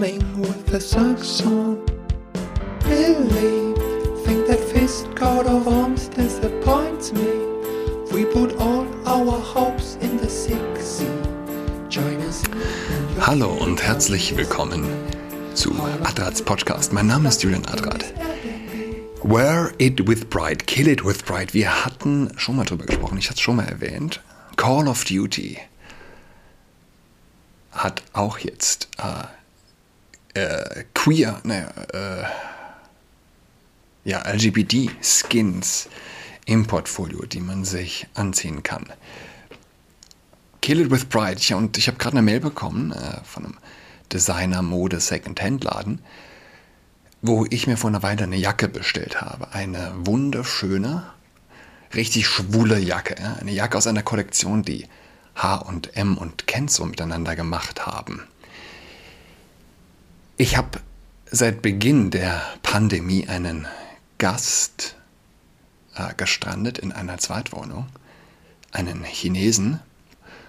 humming with socks on. Believe, think that fist coat of arms disappoints me. We put all our hopes in the six sea. Hallo und herzlich willkommen zu Adrats Podcast. Mein Name ist Julian Adrat. Wear it with pride, kill it with pride. Wir hatten schon mal drüber gesprochen, ich hatte es schon mal erwähnt. Call of Duty hat auch jetzt äh, äh, queer, naja, äh, ja, LGBT-Skins im Portfolio, die man sich anziehen kann. Kill It With Pride. Ja, und ich habe gerade eine Mail bekommen äh, von einem Designer-Mode-Second-Hand-Laden, wo ich mir vor einer Weile eine Jacke bestellt habe. Eine wunderschöne, richtig schwule Jacke. Ja? Eine Jacke aus einer Kollektion, die H&M und Kenzo miteinander gemacht haben. Ich habe seit Beginn der Pandemie einen Gast äh, gestrandet in einer Zweitwohnung, einen Chinesen,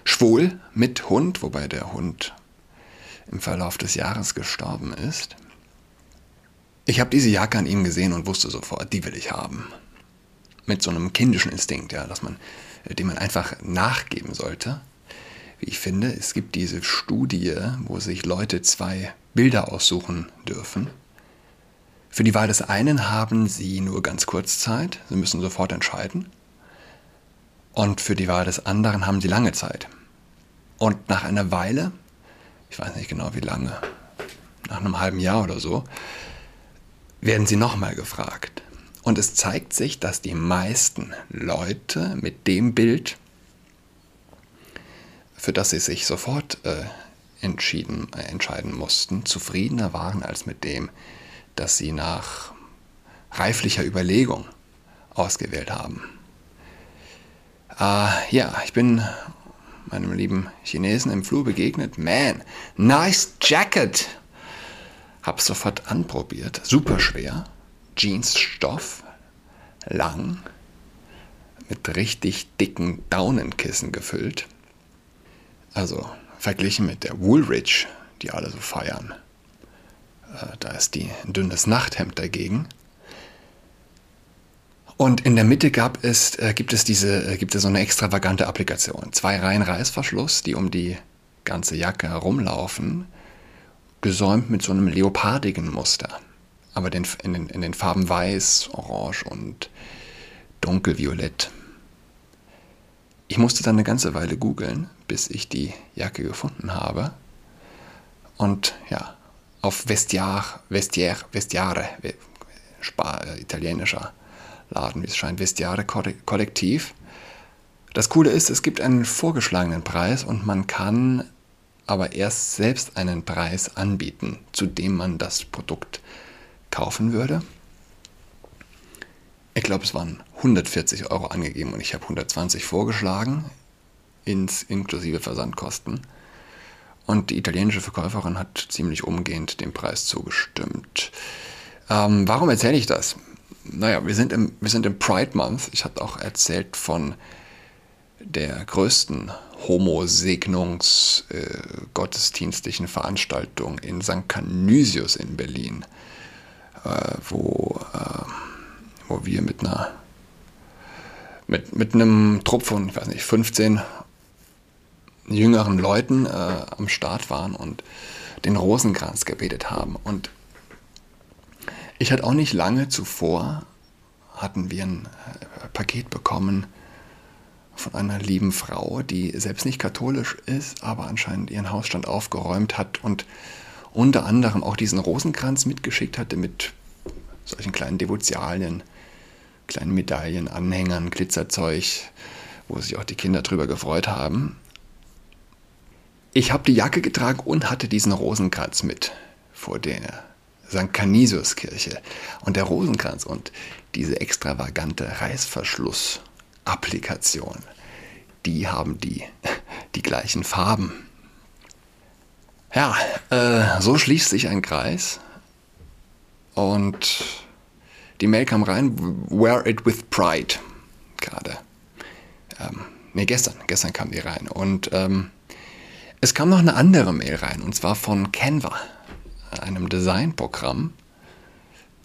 schwul mit Hund, wobei der Hund im Verlauf des Jahres gestorben ist. Ich habe diese Jacke an ihm gesehen und wusste sofort, die will ich haben. Mit so einem kindischen Instinkt, ja, dass man, dem man einfach nachgeben sollte. Wie ich finde, es gibt diese Studie, wo sich Leute zwei Bilder aussuchen dürfen. Für die Wahl des einen haben sie nur ganz kurz Zeit, sie müssen sofort entscheiden. Und für die Wahl des anderen haben sie lange Zeit. Und nach einer Weile, ich weiß nicht genau wie lange, nach einem halben Jahr oder so, werden sie nochmal gefragt. Und es zeigt sich, dass die meisten Leute mit dem Bild, für das sie sich sofort äh, entschieden, äh, entscheiden mussten, zufriedener waren als mit dem, das sie nach reiflicher Überlegung ausgewählt haben. Äh, ja, ich bin meinem lieben Chinesen im Flur begegnet. Man, nice jacket! Hab's sofort anprobiert. Super schwer. Jeansstoff. Lang. Mit richtig dicken Daunenkissen gefüllt. Also verglichen mit der Woolridge, die alle so feiern. Äh, da ist die ein dünnes Nachthemd dagegen. Und in der Mitte gab es, äh, gibt es diese, äh, gibt es so eine extravagante Applikation. Zwei Reihen Reißverschluss, die um die ganze Jacke herumlaufen, gesäumt mit so einem leopardigen Muster. Aber in, den, in den Farben Weiß, Orange und Dunkelviolett. Ich musste dann eine ganze Weile googeln, bis ich die Jacke gefunden habe. Und ja, auf Vestiar, Vestiaire, Vestiare, äh, italienischer Laden, wie es scheint, Vestiare Kollektiv. Das Coole ist, es gibt einen vorgeschlagenen Preis und man kann aber erst selbst einen Preis anbieten, zu dem man das Produkt kaufen würde. Ich glaube, es waren 140 Euro angegeben und ich habe 120 vorgeschlagen, ins, inklusive Versandkosten. Und die italienische Verkäuferin hat ziemlich umgehend dem Preis zugestimmt. Ähm, warum erzähle ich das? Naja, wir sind im, wir sind im Pride Month. Ich hatte auch erzählt von der größten Homo-Segnungs-gottesdienstlichen äh, Veranstaltung in St. Canisius in Berlin, äh, wo, äh, wo wir mit einer mit, mit einem Trupp von, ich weiß nicht, 15 jüngeren Leuten äh, am Start waren und den Rosenkranz gebetet haben. Und ich hatte auch nicht lange zuvor, hatten wir ein äh, Paket bekommen von einer lieben Frau, die selbst nicht katholisch ist, aber anscheinend ihren Hausstand aufgeräumt hat und unter anderem auch diesen Rosenkranz mitgeschickt hatte mit solchen kleinen Devotialien, kleinen Medaillen, Anhängern, Glitzerzeug, wo sich auch die Kinder drüber gefreut haben. Ich habe die Jacke getragen und hatte diesen Rosenkranz mit vor der St. Canisius-Kirche. Und der Rosenkranz und diese extravagante Reißverschluss-Applikation, die haben die, die gleichen Farben. Ja, äh, so schließt sich ein Kreis. Und die Mail kam rein, wear it with pride. Gerade. Ähm, nee, gestern. Gestern kam die rein. Und ähm, es kam noch eine andere Mail rein, und zwar von Canva. einem Designprogramm,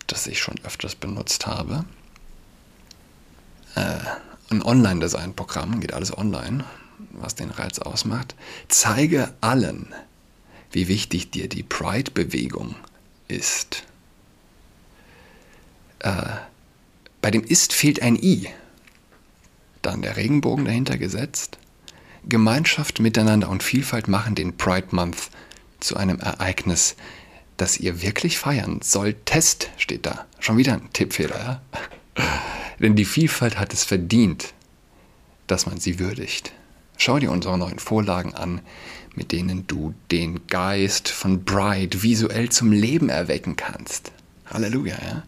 das ich schon öfters benutzt habe. Äh, ein Online-Design-Programm, geht alles online, was den Reiz ausmacht. Zeige allen, wie wichtig dir die Pride-Bewegung ist. Äh, bei dem Ist fehlt ein I. Dann der Regenbogen dahinter gesetzt. Gemeinschaft, Miteinander und Vielfalt machen den Pride Month zu einem Ereignis, das ihr wirklich feiern sollt. Test steht da. Schon wieder ein Tippfehler. Ja? Denn die Vielfalt hat es verdient, dass man sie würdigt. Schau dir unsere neuen Vorlagen an, mit denen du den Geist von Bride visuell zum Leben erwecken kannst. Halleluja, ja.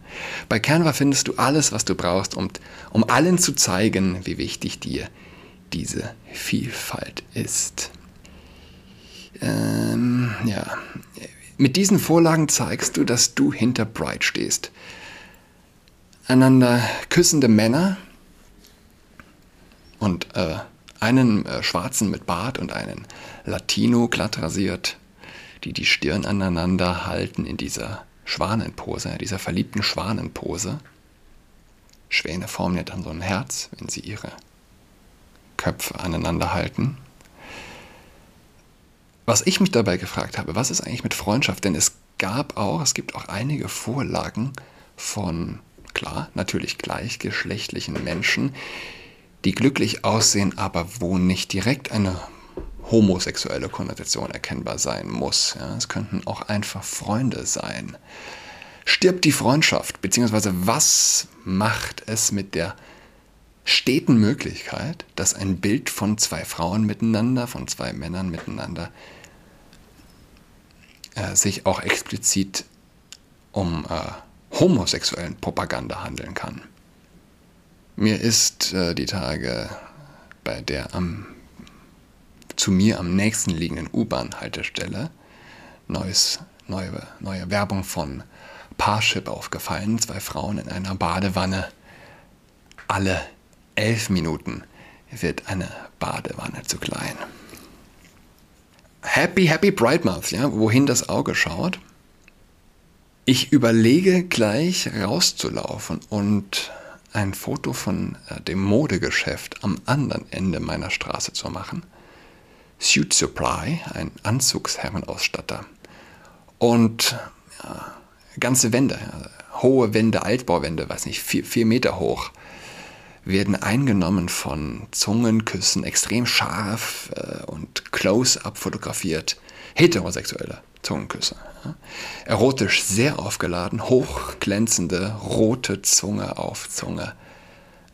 Bei Canva findest du alles, was du brauchst, um, um allen zu zeigen, wie wichtig dir diese Vielfalt ist. Ähm, ja. Mit diesen Vorlagen zeigst du, dass du hinter Bright stehst. Einander küssende Männer und äh, einen äh, Schwarzen mit Bart und einen Latino glatt rasiert, die die Stirn aneinander halten in dieser Schwanenpose, dieser verliebten Schwanenpose. Schwäne formen ja dann so ein Herz, wenn sie ihre Köpfe aneinander halten. Was ich mich dabei gefragt habe, was ist eigentlich mit Freundschaft? Denn es gab auch, es gibt auch einige Vorlagen von, klar, natürlich gleichgeschlechtlichen Menschen, die glücklich aussehen, aber wo nicht direkt eine homosexuelle Konnotation erkennbar sein muss. Ja, es könnten auch einfach Freunde sein. Stirbt die Freundschaft, beziehungsweise was macht es mit der steten Möglichkeit, dass ein Bild von zwei Frauen miteinander, von zwei Männern miteinander, äh, sich auch explizit um äh, homosexuellen Propaganda handeln kann. Mir ist äh, die Tage bei der am, zu mir am nächsten liegenden U-Bahn-Haltestelle neues, neue, neue Werbung von Parship aufgefallen. Zwei Frauen in einer Badewanne, alle elf Minuten wird eine Badewanne zu klein. Happy, happy Bright Month, ja, wohin das Auge schaut. Ich überlege gleich rauszulaufen und ein Foto von äh, dem Modegeschäft am anderen Ende meiner Straße zu machen. Suit Supply, ein Anzugsherrenausstatter. Und ja, ganze Wände, hohe Wände, Altbauwände, weiß nicht, vier, vier Meter hoch werden eingenommen von Zungenküssen, extrem scharf äh, und close-up fotografiert. Heterosexuelle Zungenküsse. Ja. Erotisch sehr aufgeladen, hochglänzende rote Zunge auf Zunge,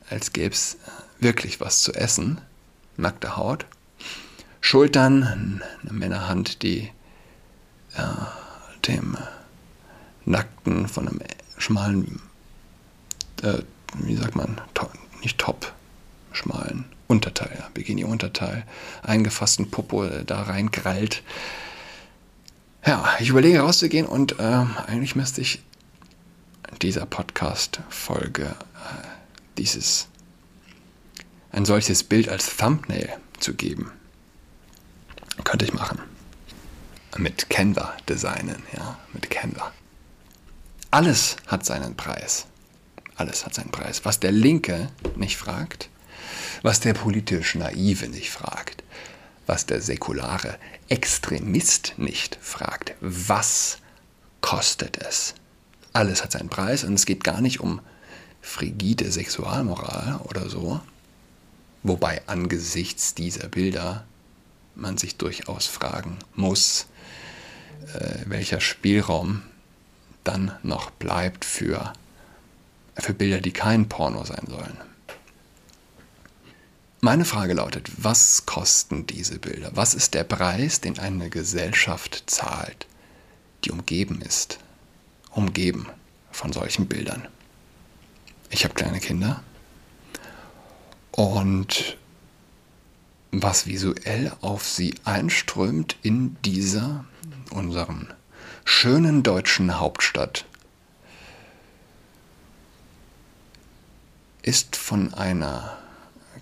als gäbe es wirklich was zu essen. Nackte Haut. Schultern, eine Männerhand, die ja, dem nackten, von einem schmalen, äh, wie sagt man, nicht top, schmalen Unterteil, ja, Bikini-Unterteil, eingefassten Popo äh, da reingrallt. Ja, ich überlege rauszugehen und äh, eigentlich müsste ich dieser Podcast-Folge äh, dieses ein solches Bild als Thumbnail zu geben. Könnte ich machen. Mit Canva designen, ja, mit Canva. Alles hat seinen Preis. Alles hat seinen Preis. Was der Linke nicht fragt, was der politisch Naive nicht fragt, was der säkulare Extremist nicht fragt, was kostet es? Alles hat seinen Preis und es geht gar nicht um frigide Sexualmoral oder so, wobei angesichts dieser Bilder man sich durchaus fragen muss, äh, welcher Spielraum dann noch bleibt für für Bilder, die kein Porno sein sollen. Meine Frage lautet, was kosten diese Bilder? Was ist der Preis, den eine Gesellschaft zahlt, die umgeben ist, umgeben von solchen Bildern? Ich habe kleine Kinder und was visuell auf sie einströmt in dieser, unseren schönen deutschen Hauptstadt, ist von einer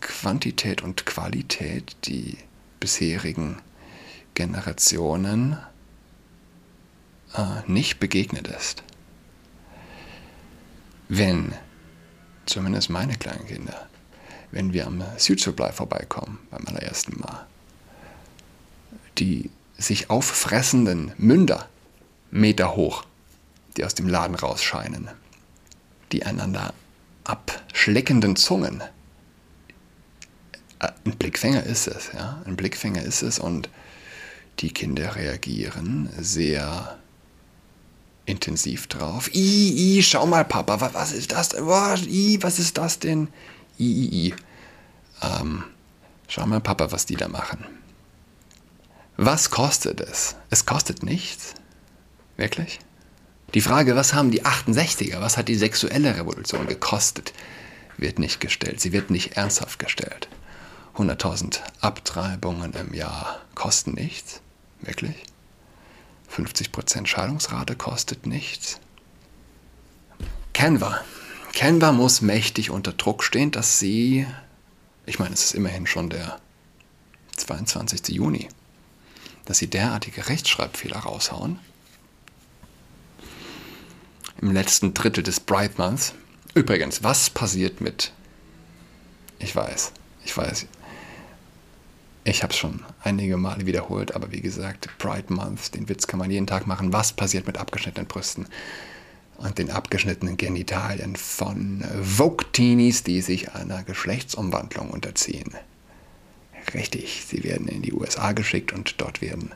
Quantität und Qualität, die bisherigen Generationen äh, nicht begegnet ist. Wenn, zumindest meine kleinen Kinder, wenn wir am Südsupply vorbeikommen, beim allerersten Mal, die sich auffressenden Münder Meter hoch, die aus dem Laden rausscheinen, die einander abschleckenden Zungen. Äh, ein Blickfänger ist es, ja, ein Blickfänger ist es und die Kinder reagieren sehr intensiv drauf. I, I, schau mal, Papa, was, ist das? Oh, I, was ist das denn? I, I, I. Ähm, schau mal, Papa, was die da machen. Was kostet es? Es kostet nichts. Wirklich? Die Frage, was haben die 68er, was hat die sexuelle Revolution gekostet, wird nicht gestellt. Sie wird nicht ernsthaft gestellt. 100.000 Abtreibungen im Jahr kosten nichts. Wirklich? 50% Scheidungsrate kostet nichts. Canva. Canva muss mächtig unter Druck stehen, dass sie, ich meine, es ist immerhin schon der 22. Juni, dass sie derartige Rechtschreibfehler raushauen. Im letzten Drittel des Bright Months. Übrigens, was passiert mit. Ich weiß, ich weiß. Ich habe es schon einige Male wiederholt, aber wie gesagt, Pride Month, den Witz kann man jeden Tag machen. Was passiert mit abgeschnittenen Brüsten und den abgeschnittenen Genitalien von Vogue-Teenies, die sich einer Geschlechtsumwandlung unterziehen? Richtig, sie werden in die USA geschickt und dort werden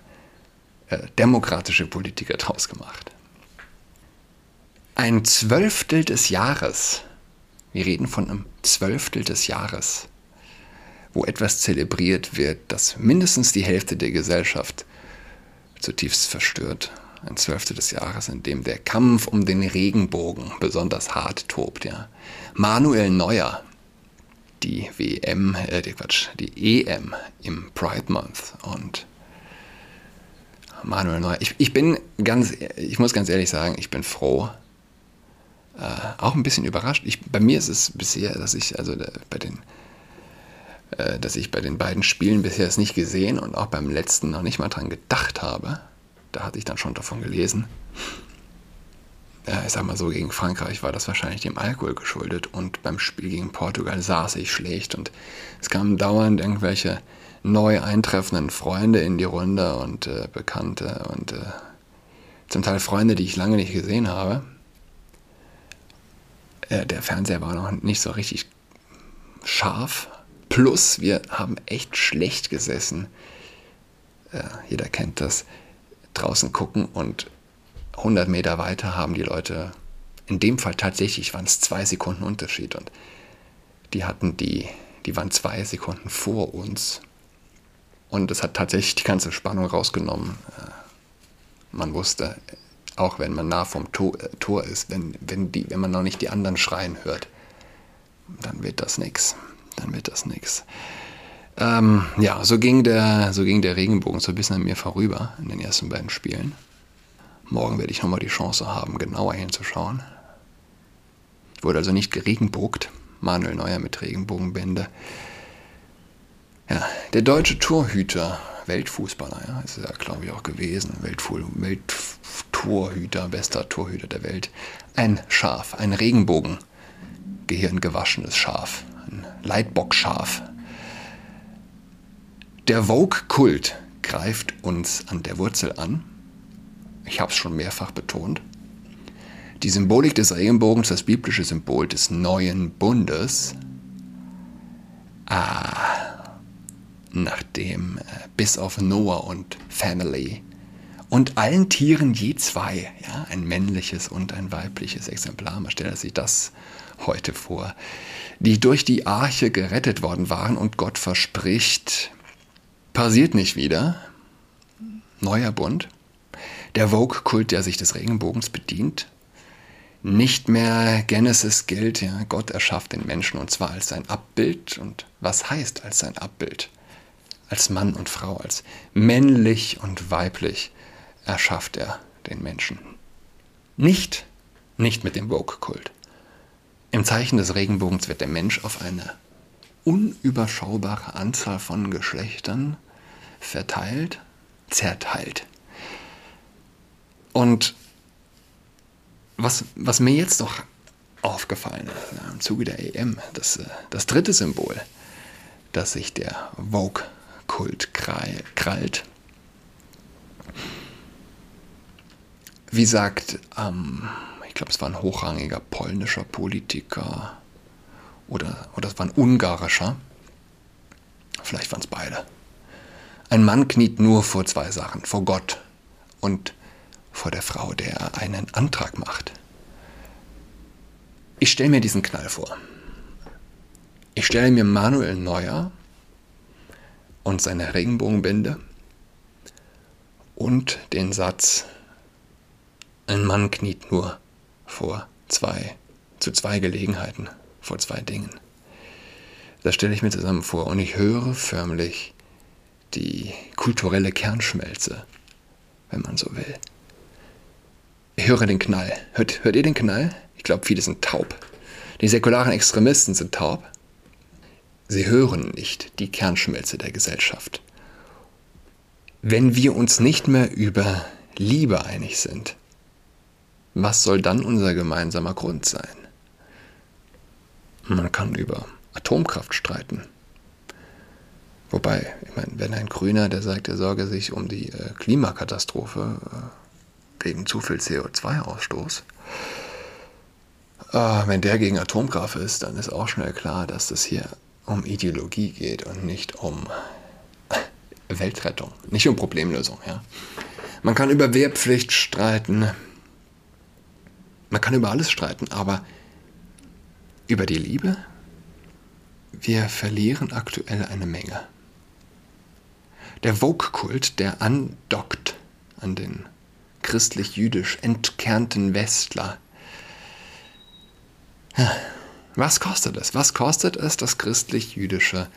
äh, demokratische Politiker draus gemacht. Ein Zwölftel des Jahres, wir reden von einem Zwölftel des Jahres, wo etwas zelebriert wird, das mindestens die Hälfte der Gesellschaft zutiefst verstört. Ein Zwölftel des Jahres, in dem der Kampf um den Regenbogen besonders hart tobt. Ja. Manuel Neuer, die WM, äh, die Quatsch, die EM im Pride Month und Manuel Neuer. Ich, ich bin ganz, ich muss ganz ehrlich sagen, ich bin froh, äh, auch ein bisschen überrascht. Ich, bei mir ist es bisher, dass ich also bei den äh, dass ich bei den beiden Spielen bisher es nicht gesehen und auch beim letzten noch nicht mal dran gedacht habe. Da hatte ich dann schon davon gelesen. Ja, ich sag mal so, gegen Frankreich war das wahrscheinlich dem Alkohol geschuldet und beim Spiel gegen Portugal saß ich schlecht und es kamen dauernd irgendwelche neu eintreffenden Freunde in die Runde und äh, Bekannte und äh, zum Teil Freunde, die ich lange nicht gesehen habe. Äh, der Fernseher war noch nicht so richtig scharf, Plus, wir haben echt schlecht gesessen. Äh, jeder kennt das. Draußen gucken und 100 Meter weiter haben die Leute, in dem Fall tatsächlich waren es zwei Sekunden Unterschied und die hatten die, die waren zwei Sekunden vor uns. Und es hat tatsächlich die ganze Spannung rausgenommen. Äh, man wusste, auch wenn man nah vom Tor, äh, Tor ist, wenn, wenn, die, wenn man noch nicht die anderen schreien hört, dann wird das nichts dann wird das nichts. Ähm, ja, so ging, der, so ging der Regenbogen so ein bisschen an mir vorüber in den ersten beiden Spielen. Morgen werde ich nochmal die Chance haben, genauer hinzuschauen. Wurde also nicht geregenbogt. Manuel Neuer mit Regenbogenbände. Ja, der deutsche Torhüter, Weltfußballer, ja, ist er, glaube ich, auch gewesen. Weltfu Welttorhüter, bester Torhüter der Welt. Ein Schaf, ein Regenbogen. Gehirngewaschenes Schaf ein Leitbockschaf. Der Vogue-Kult greift uns an der Wurzel an. Ich habe es schon mehrfach betont. Die Symbolik des Regenbogens, das biblische Symbol des neuen Bundes, ah, nachdem äh, bis auf Noah und Family und allen Tieren je zwei, ja, ein männliches und ein weibliches Exemplar, man stellt sich das heute vor, die durch die Arche gerettet worden waren und Gott verspricht, passiert nicht wieder. Neuer Bund. Der Vogue-Kult, der sich des Regenbogens bedient. Nicht mehr Genesis gilt, ja, Gott erschafft den Menschen und zwar als sein Abbild. Und was heißt als sein Abbild? Als Mann und Frau, als männlich und weiblich erschafft er den Menschen. Nicht, nicht mit dem Vogue-Kult. Im Zeichen des Regenbogens wird der Mensch auf eine unüberschaubare Anzahl von Geschlechtern verteilt, zerteilt. Und was, was mir jetzt noch aufgefallen ist, im Zuge der EM, das, äh, das dritte Symbol, das sich der Vogue-Kult krallt. Wie sagt, ähm, ich glaube, es war ein hochrangiger polnischer Politiker oder, oder es war ein ungarischer, vielleicht waren es beide. Ein Mann kniet nur vor zwei Sachen, vor Gott und vor der Frau, der einen Antrag macht. Ich stelle mir diesen Knall vor. Ich stelle mir Manuel Neuer und seine Regenbogenbinde und den Satz, ein Mann kniet nur vor zwei, zu zwei Gelegenheiten, vor zwei Dingen. Das stelle ich mir zusammen vor und ich höre förmlich die kulturelle Kernschmelze, wenn man so will. Ich höre den Knall. Hört, hört ihr den Knall? Ich glaube, viele sind taub. Die säkularen Extremisten sind taub. Sie hören nicht die Kernschmelze der Gesellschaft. Wenn wir uns nicht mehr über Liebe einig sind, was soll dann unser gemeinsamer Grund sein? Man kann über Atomkraft streiten. Wobei, ich meine, wenn ein Grüner, der sagt, er sorge sich um die äh, Klimakatastrophe äh, wegen zu viel CO2-Ausstoß, äh, wenn der gegen Atomkraft ist, dann ist auch schnell klar, dass das hier um Ideologie geht und nicht um Weltrettung, nicht um Problemlösung. Ja. Man kann über Wehrpflicht streiten, man kann über alles streiten, aber über die Liebe, wir verlieren aktuell eine Menge. Der Vogue-Kult, der andockt an den christlich-jüdisch entkernten Westler. Was kostet es? Was kostet es, das christlich-jüdische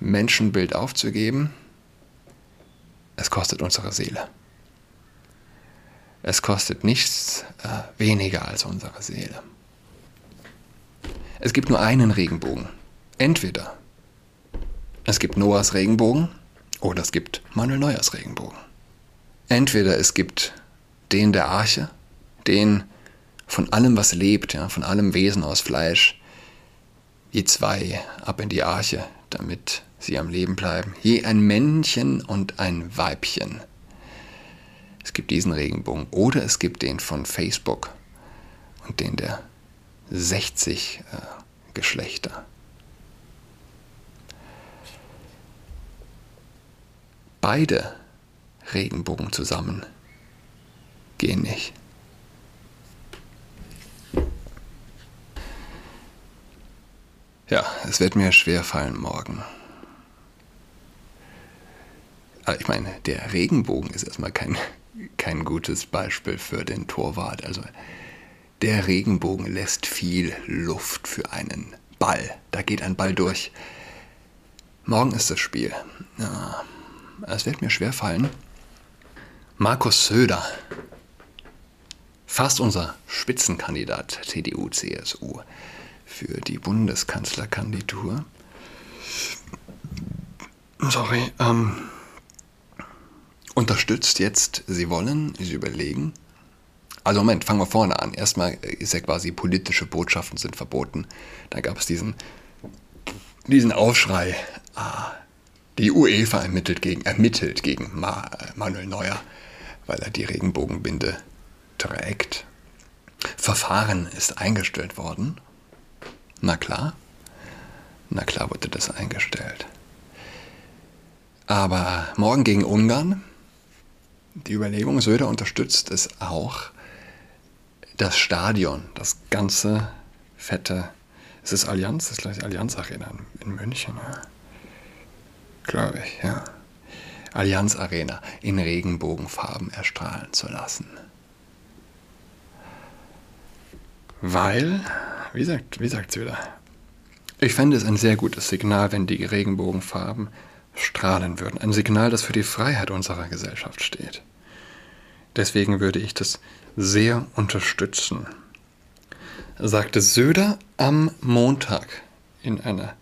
Menschenbild aufzugeben? Es kostet unsere Seele. Es kostet nichts äh, weniger als unsere Seele. Es gibt nur einen Regenbogen. Entweder es gibt Noahs Regenbogen oder es gibt Manuel Neuers Regenbogen. Entweder es gibt den der Arche, den von allem, was lebt, ja, von allem Wesen aus Fleisch, je zwei ab in die Arche, damit sie am Leben bleiben. Je ein Männchen und ein Weibchen. Es gibt diesen Regenbogen. Oder es gibt den von Facebook und den der 60 äh, Geschlechter. Beide Regenbogen zusammen gehen nicht. Ja, es wird mir schwer fallen morgen. Aber ich meine, der Regenbogen ist erstmal kein, kein gutes Beispiel für den Torwart. Also der Regenbogen lässt viel Luft für einen Ball. Da geht ein Ball durch. Morgen ist das Spiel. Ja, es wird mir schwer fallen. Markus Söder, fast unser Spitzenkandidat CDU-CSU für die Bundeskanzlerkandidatur. Sorry, ähm, unterstützt jetzt, Sie wollen, Sie überlegen. Also Moment, fangen wir vorne an. Erstmal ist ja quasi politische Botschaften sind verboten. Da gab es diesen, diesen Aufschrei. Ah, die UEFA ermittelt gegen, ermittelt gegen Ma, Manuel Neuer, weil er die Regenbogenbinde trägt. Verfahren ist eingestellt worden. Na klar, na klar wurde das eingestellt. Aber morgen gegen Ungarn, die Überlegung, Söder unterstützt es auch, das Stadion, das ganze fette, es ist Allianz, das ist gleich Allianz Arena in München, ja. Glaube ich, ja. Allianz Arena in Regenbogenfarben erstrahlen zu lassen. Weil wie sagt, wie sagt Söder? Ich fände es ein sehr gutes Signal, wenn die Regenbogenfarben strahlen würden. Ein Signal, das für die Freiheit unserer Gesellschaft steht. Deswegen würde ich das sehr unterstützen, sagte Söder am Montag in einer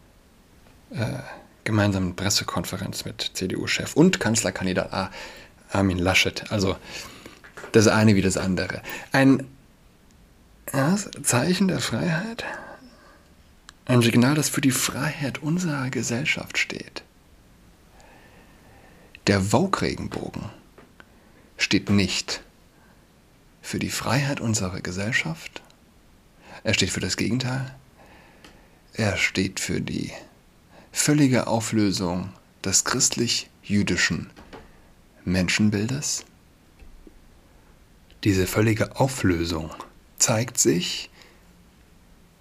äh, gemeinsamen Pressekonferenz mit CDU-Chef und Kanzlerkandidat Armin Laschet. Also das eine wie das andere. Ein ja, Zeichen der Freiheit, ein Signal, das für die Freiheit unserer Gesellschaft steht. Der Vogue-Regenbogen steht nicht für die Freiheit unserer Gesellschaft. Er steht für das Gegenteil. Er steht für die völlige Auflösung des christlich-jüdischen Menschenbildes. Diese völlige Auflösung zeigt sich,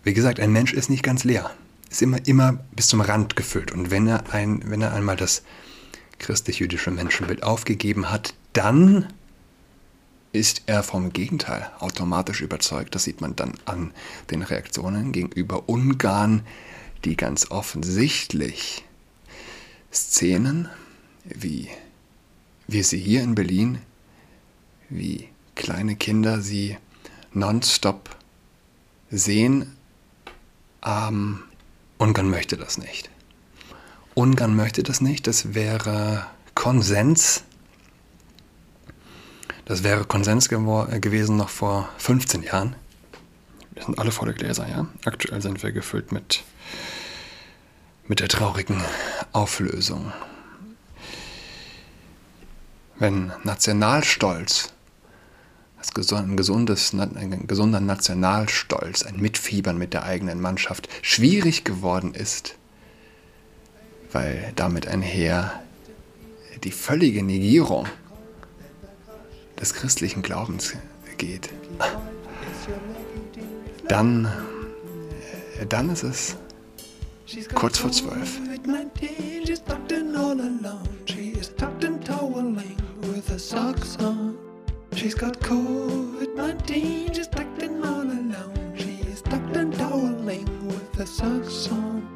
wie gesagt, ein Mensch ist nicht ganz leer, ist immer, immer bis zum Rand gefüllt. Und wenn er, ein, wenn er einmal das christlich-jüdische Menschenbild aufgegeben hat, dann ist er vom Gegenteil automatisch überzeugt. Das sieht man dann an den Reaktionen gegenüber Ungarn, die ganz offensichtlich Szenen, wie wir sie hier in Berlin, wie kleine Kinder sie nonstop sehen, ähm, Ungarn möchte das nicht. Ungarn möchte das nicht. Das wäre Konsens. Das wäre Konsens gewesen noch vor 15 Jahren. Wir sind alle volle Gläser, ja. Aktuell sind wir gefüllt mit, mit der traurigen Auflösung. Wenn Nationalstolz, ein, gesundes, ein gesunder Nationalstolz, ein Mitfiebern mit der eigenen Mannschaft schwierig geworden ist, weil damit einher die völlige Negierung des christlichen Glaubens geht, dann, dann ist es kurz vor zwölf. She's got COVID-19, she's tucked in all alone. She is tucked and toweling with her socks on.